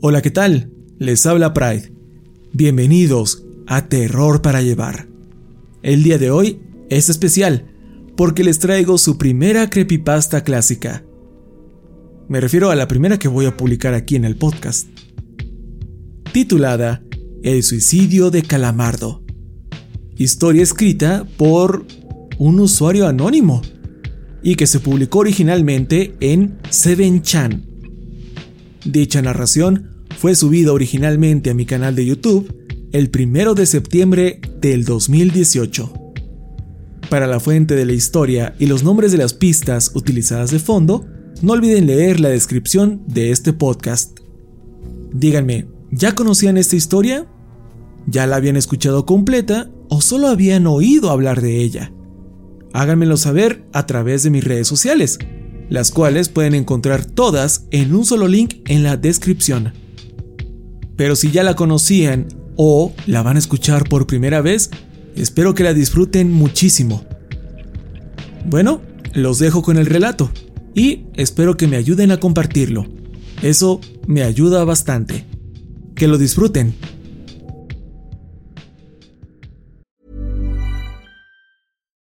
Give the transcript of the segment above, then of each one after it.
Hola, ¿qué tal? Les habla Pride. Bienvenidos a Terror para Llevar. El día de hoy es especial porque les traigo su primera creepypasta clásica. Me refiero a la primera que voy a publicar aquí en el podcast. Titulada El suicidio de Calamardo. Historia escrita por un usuario anónimo y que se publicó originalmente en Seven Chan. Dicha narración fue subida originalmente a mi canal de YouTube el 1 de septiembre del 2018. Para la fuente de la historia y los nombres de las pistas utilizadas de fondo, no olviden leer la descripción de este podcast. Díganme, ¿ya conocían esta historia? ¿Ya la habían escuchado completa o solo habían oído hablar de ella? Háganmelo saber a través de mis redes sociales, las cuales pueden encontrar todas en un solo link en la descripción. Pero si ya la conocían o la van a escuchar por primera vez, espero que la disfruten muchísimo. Bueno, los dejo con el relato y espero que me ayuden a compartirlo. Eso me ayuda bastante. Que lo disfruten.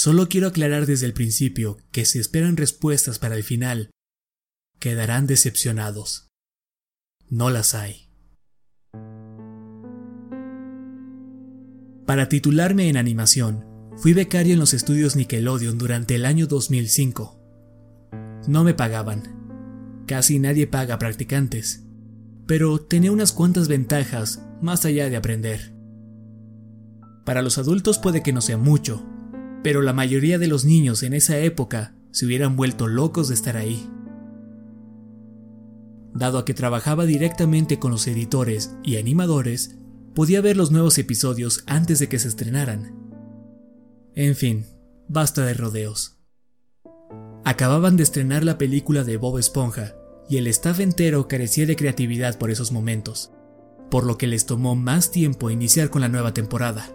Solo quiero aclarar desde el principio que si esperan respuestas para el final, quedarán decepcionados. No las hay. Para titularme en animación, fui becario en los estudios Nickelodeon durante el año 2005. No me pagaban. Casi nadie paga practicantes. Pero tenía unas cuantas ventajas más allá de aprender. Para los adultos puede que no sea mucho, pero la mayoría de los niños en esa época se hubieran vuelto locos de estar ahí. Dado a que trabajaba directamente con los editores y animadores, podía ver los nuevos episodios antes de que se estrenaran. En fin, basta de rodeos. Acababan de estrenar la película de Bob Esponja, y el staff entero carecía de creatividad por esos momentos, por lo que les tomó más tiempo iniciar con la nueva temporada.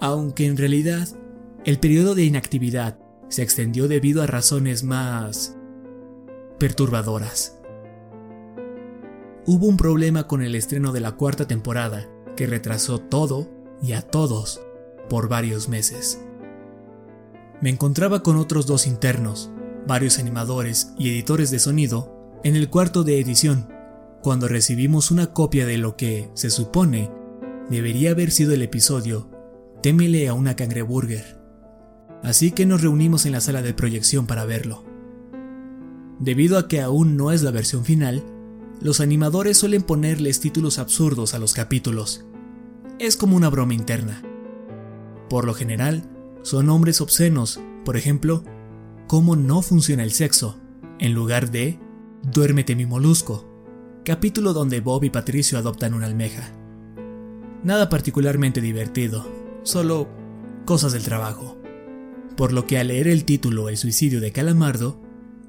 Aunque en realidad el periodo de inactividad se extendió debido a razones más perturbadoras. Hubo un problema con el estreno de la cuarta temporada que retrasó todo y a todos por varios meses. Me encontraba con otros dos internos, varios animadores y editores de sonido en el cuarto de edición cuando recibimos una copia de lo que, se supone, debería haber sido el episodio Témele a una cangreburger. Así que nos reunimos en la sala de proyección para verlo. Debido a que aún no es la versión final, los animadores suelen ponerles títulos absurdos a los capítulos. Es como una broma interna. Por lo general, son nombres obscenos, por ejemplo, ¿Cómo no funciona el sexo? en lugar de Duérmete mi molusco, capítulo donde Bob y Patricio adoptan una almeja. Nada particularmente divertido, solo cosas del trabajo. Por lo que al leer el título El suicidio de Calamardo,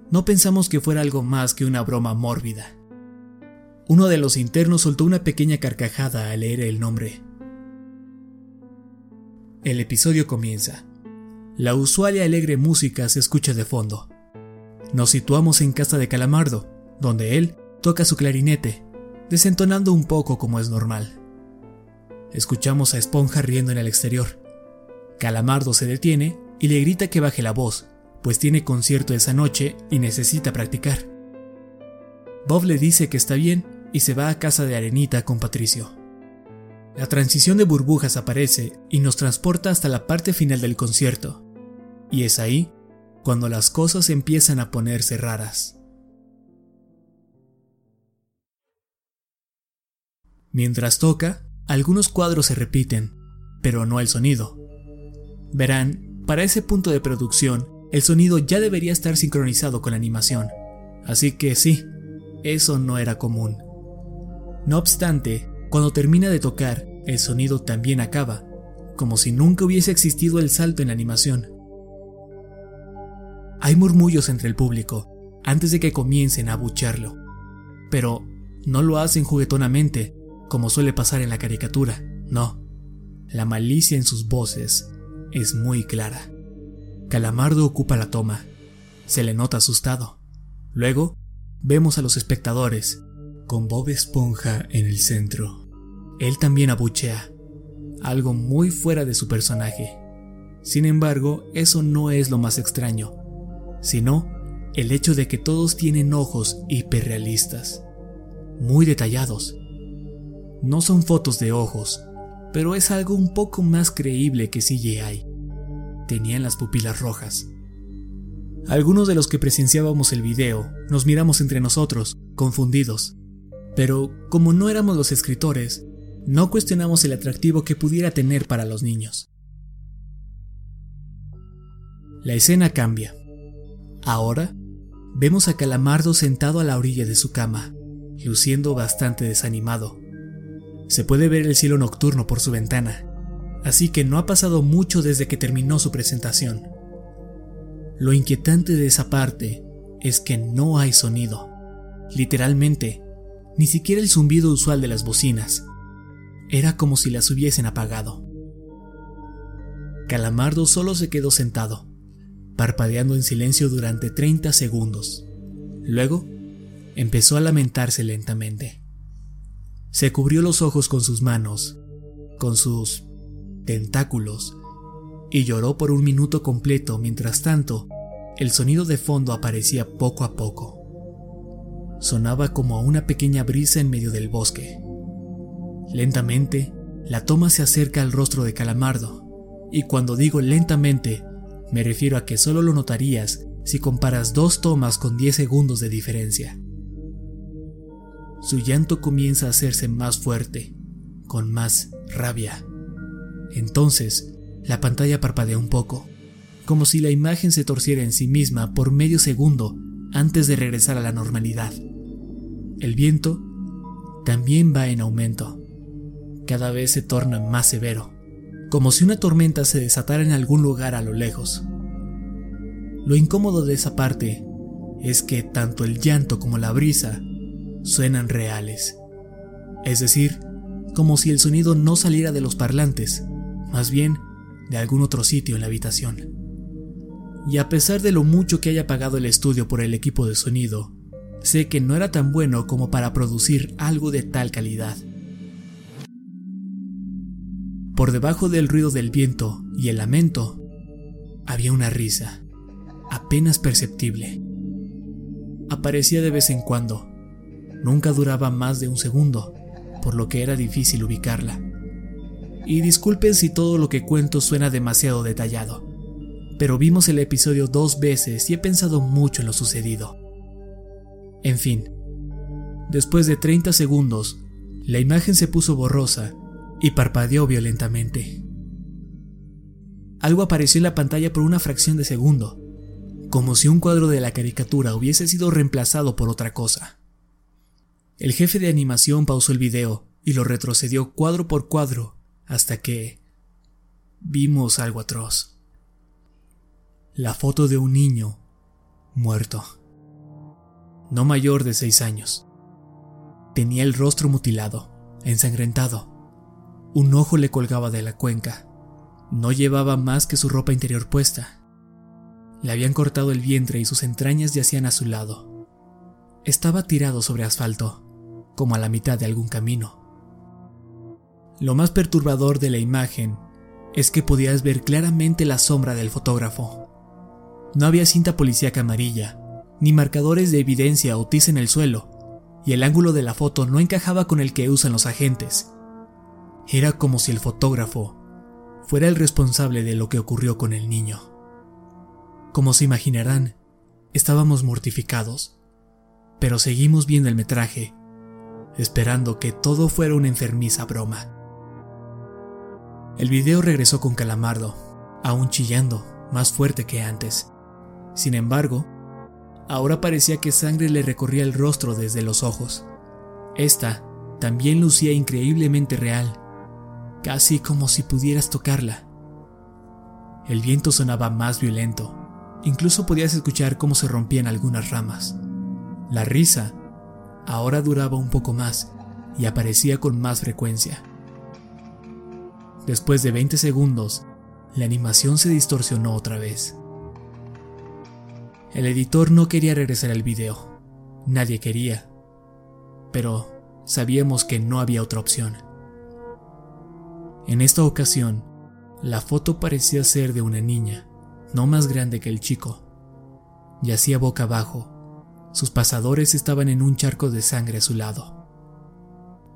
no pensamos que fuera algo más que una broma mórbida. Uno de los internos soltó una pequeña carcajada al leer el nombre. El episodio comienza. La usual y alegre música se escucha de fondo. Nos situamos en casa de Calamardo, donde él toca su clarinete, desentonando un poco como es normal. Escuchamos a Esponja riendo en el exterior. Calamardo se detiene y le grita que baje la voz, pues tiene concierto esa noche y necesita practicar. Bob le dice que está bien y se va a casa de Arenita con Patricio. La transición de burbujas aparece y nos transporta hasta la parte final del concierto. Y es ahí cuando las cosas empiezan a ponerse raras. Mientras toca, algunos cuadros se repiten, pero no el sonido. Verán, para ese punto de producción, el sonido ya debería estar sincronizado con la animación. Así que sí, eso no era común. No obstante, cuando termina de tocar, el sonido también acaba, como si nunca hubiese existido el salto en la animación. Hay murmullos entre el público antes de que comiencen a abuchearlo, pero no lo hacen juguetonamente, como suele pasar en la caricatura, no. La malicia en sus voces es muy clara. Calamardo ocupa la toma. Se le nota asustado. Luego, vemos a los espectadores, con Bob Esponja en el centro. Él también abuchea, algo muy fuera de su personaje. Sin embargo, eso no es lo más extraño, sino el hecho de que todos tienen ojos hiperrealistas, muy detallados. No son fotos de ojos, pero es algo un poco más creíble que CGI. Tenían las pupilas rojas. Algunos de los que presenciábamos el video nos miramos entre nosotros, confundidos. Pero como no éramos los escritores, no cuestionamos el atractivo que pudiera tener para los niños. La escena cambia. Ahora vemos a Calamardo sentado a la orilla de su cama, luciendo bastante desanimado. Se puede ver el cielo nocturno por su ventana, así que no ha pasado mucho desde que terminó su presentación. Lo inquietante de esa parte es que no hay sonido. Literalmente, ni siquiera el zumbido usual de las bocinas. Era como si las hubiesen apagado. Calamardo solo se quedó sentado, parpadeando en silencio durante 30 segundos. Luego, empezó a lamentarse lentamente. Se cubrió los ojos con sus manos, con sus tentáculos, y lloró por un minuto completo mientras tanto el sonido de fondo aparecía poco a poco. Sonaba como una pequeña brisa en medio del bosque. Lentamente, la toma se acerca al rostro de Calamardo, y cuando digo lentamente, me refiero a que solo lo notarías si comparas dos tomas con 10 segundos de diferencia. Su llanto comienza a hacerse más fuerte, con más rabia. Entonces, la pantalla parpadea un poco, como si la imagen se torciera en sí misma por medio segundo antes de regresar a la normalidad. El viento también va en aumento cada vez se torna más severo, como si una tormenta se desatara en algún lugar a lo lejos. Lo incómodo de esa parte es que tanto el llanto como la brisa suenan reales, es decir, como si el sonido no saliera de los parlantes, más bien de algún otro sitio en la habitación. Y a pesar de lo mucho que haya pagado el estudio por el equipo de sonido, sé que no era tan bueno como para producir algo de tal calidad. Por debajo del ruido del viento y el lamento, había una risa, apenas perceptible. Aparecía de vez en cuando, nunca duraba más de un segundo, por lo que era difícil ubicarla. Y disculpen si todo lo que cuento suena demasiado detallado, pero vimos el episodio dos veces y he pensado mucho en lo sucedido. En fin, después de 30 segundos, la imagen se puso borrosa y parpadeó violentamente. Algo apareció en la pantalla por una fracción de segundo, como si un cuadro de la caricatura hubiese sido reemplazado por otra cosa. El jefe de animación pausó el video y lo retrocedió cuadro por cuadro hasta que vimos algo atroz. La foto de un niño muerto, no mayor de seis años. Tenía el rostro mutilado, ensangrentado, un ojo le colgaba de la cuenca. No llevaba más que su ropa interior puesta. Le habían cortado el vientre y sus entrañas yacían a su lado. Estaba tirado sobre asfalto, como a la mitad de algún camino. Lo más perturbador de la imagen es que podías ver claramente la sombra del fotógrafo. No había cinta policíaca amarilla, ni marcadores de evidencia o tiza en el suelo, y el ángulo de la foto no encajaba con el que usan los agentes. Era como si el fotógrafo fuera el responsable de lo que ocurrió con el niño. Como se imaginarán, estábamos mortificados, pero seguimos viendo el metraje, esperando que todo fuera una enfermiza broma. El video regresó con Calamardo, aún chillando, más fuerte que antes. Sin embargo, ahora parecía que sangre le recorría el rostro desde los ojos. Esta también lucía increíblemente real casi como si pudieras tocarla. El viento sonaba más violento, incluso podías escuchar cómo se rompían algunas ramas. La risa ahora duraba un poco más y aparecía con más frecuencia. Después de 20 segundos, la animación se distorsionó otra vez. El editor no quería regresar al video. Nadie quería. Pero sabíamos que no había otra opción. En esta ocasión, la foto parecía ser de una niña, no más grande que el chico. Yacía boca abajo. Sus pasadores estaban en un charco de sangre a su lado.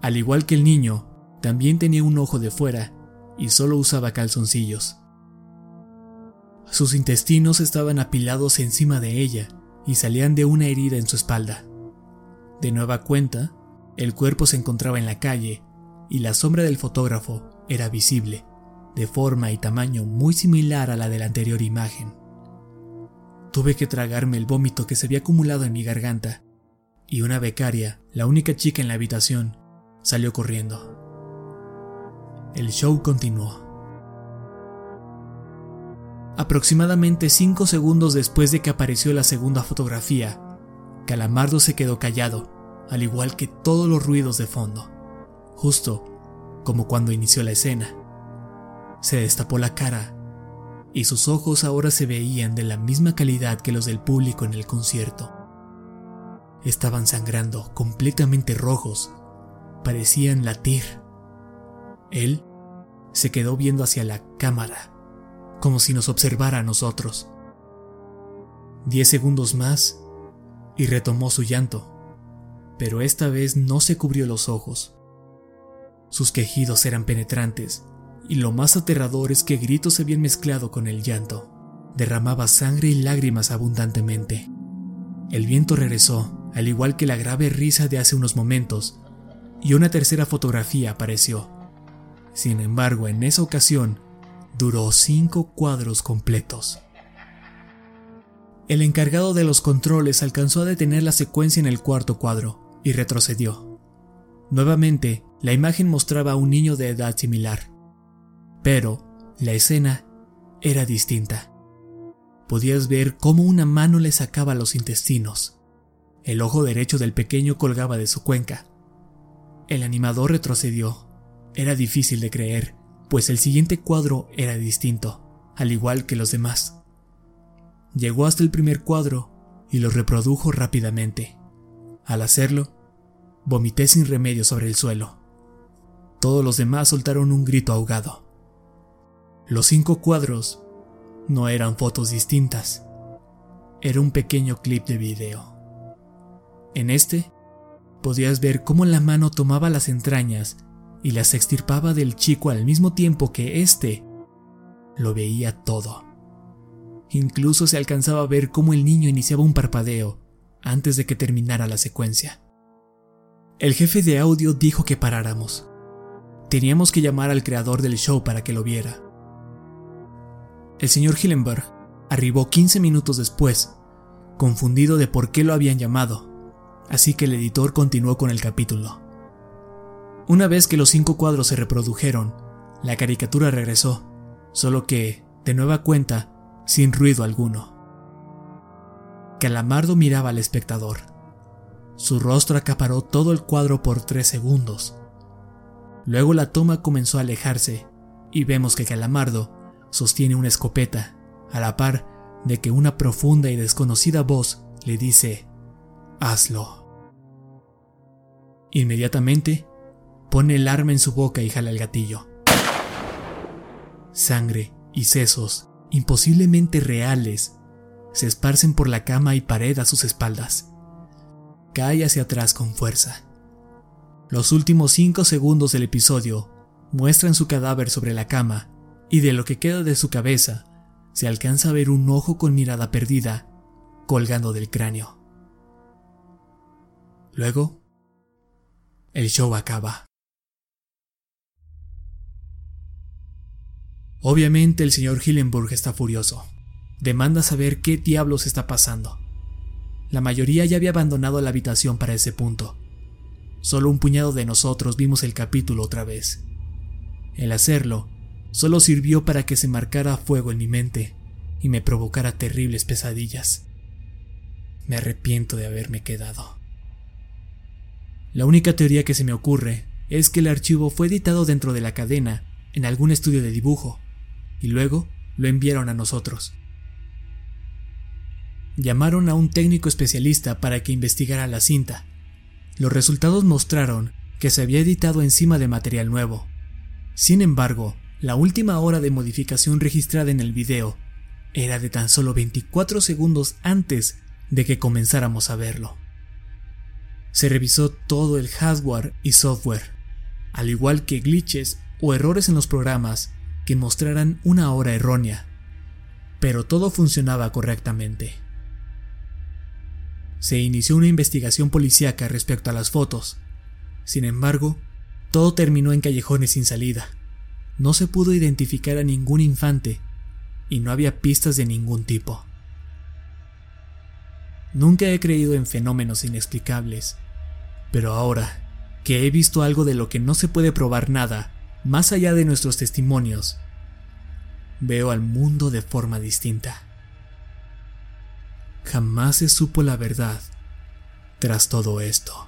Al igual que el niño, también tenía un ojo de fuera y solo usaba calzoncillos. Sus intestinos estaban apilados encima de ella y salían de una herida en su espalda. De nueva cuenta, el cuerpo se encontraba en la calle y la sombra del fotógrafo era visible, de forma y tamaño muy similar a la de la anterior imagen. Tuve que tragarme el vómito que se había acumulado en mi garganta, y una becaria, la única chica en la habitación, salió corriendo. El show continuó. Aproximadamente cinco segundos después de que apareció la segunda fotografía, Calamardo se quedó callado, al igual que todos los ruidos de fondo. Justo como cuando inició la escena. Se destapó la cara y sus ojos ahora se veían de la misma calidad que los del público en el concierto. Estaban sangrando, completamente rojos, parecían latir. Él se quedó viendo hacia la cámara, como si nos observara a nosotros. Diez segundos más y retomó su llanto, pero esta vez no se cubrió los ojos. Sus quejidos eran penetrantes, y lo más aterrador es que gritos se habían mezclado con el llanto. Derramaba sangre y lágrimas abundantemente. El viento regresó, al igual que la grave risa de hace unos momentos, y una tercera fotografía apareció. Sin embargo, en esa ocasión, duró cinco cuadros completos. El encargado de los controles alcanzó a detener la secuencia en el cuarto cuadro y retrocedió. Nuevamente, la imagen mostraba a un niño de edad similar, pero la escena era distinta. Podías ver cómo una mano le sacaba los intestinos. El ojo derecho del pequeño colgaba de su cuenca. El animador retrocedió. Era difícil de creer, pues el siguiente cuadro era distinto, al igual que los demás. Llegó hasta el primer cuadro y lo reprodujo rápidamente. Al hacerlo, vomité sin remedio sobre el suelo. Todos los demás soltaron un grito ahogado. Los cinco cuadros no eran fotos distintas, era un pequeño clip de video. En este, podías ver cómo la mano tomaba las entrañas y las extirpaba del chico al mismo tiempo que éste lo veía todo. Incluso se alcanzaba a ver cómo el niño iniciaba un parpadeo antes de que terminara la secuencia. El jefe de audio dijo que paráramos. Teníamos que llamar al creador del show para que lo viera. El señor Hillenberg arribó 15 minutos después, confundido de por qué lo habían llamado, así que el editor continuó con el capítulo. Una vez que los cinco cuadros se reprodujeron, la caricatura regresó, solo que, de nueva cuenta, sin ruido alguno. Calamardo miraba al espectador. Su rostro acaparó todo el cuadro por tres segundos. Luego la toma comenzó a alejarse y vemos que Calamardo sostiene una escopeta, a la par de que una profunda y desconocida voz le dice, hazlo. Inmediatamente, pone el arma en su boca y jala el gatillo. Sangre y sesos, imposiblemente reales, se esparcen por la cama y pared a sus espaldas. Cae hacia atrás con fuerza. Los últimos cinco segundos del episodio muestran su cadáver sobre la cama y de lo que queda de su cabeza se alcanza a ver un ojo con mirada perdida colgando del cráneo. Luego, el show acaba. Obviamente el señor Hillenburg está furioso demanda saber qué diablos está pasando. La mayoría ya había abandonado la habitación para ese punto. Solo un puñado de nosotros vimos el capítulo otra vez. El hacerlo solo sirvió para que se marcara fuego en mi mente y me provocara terribles pesadillas. Me arrepiento de haberme quedado. La única teoría que se me ocurre es que el archivo fue editado dentro de la cadena en algún estudio de dibujo y luego lo enviaron a nosotros. Llamaron a un técnico especialista para que investigara la cinta. Los resultados mostraron que se había editado encima de material nuevo. Sin embargo, la última hora de modificación registrada en el video era de tan solo 24 segundos antes de que comenzáramos a verlo. Se revisó todo el hardware y software, al igual que glitches o errores en los programas que mostraran una hora errónea, pero todo funcionaba correctamente se inició una investigación policíaca respecto a las fotos. Sin embargo, todo terminó en callejones sin salida. No se pudo identificar a ningún infante y no había pistas de ningún tipo. Nunca he creído en fenómenos inexplicables, pero ahora que he visto algo de lo que no se puede probar nada, más allá de nuestros testimonios, veo al mundo de forma distinta jamás se supo la verdad tras todo esto.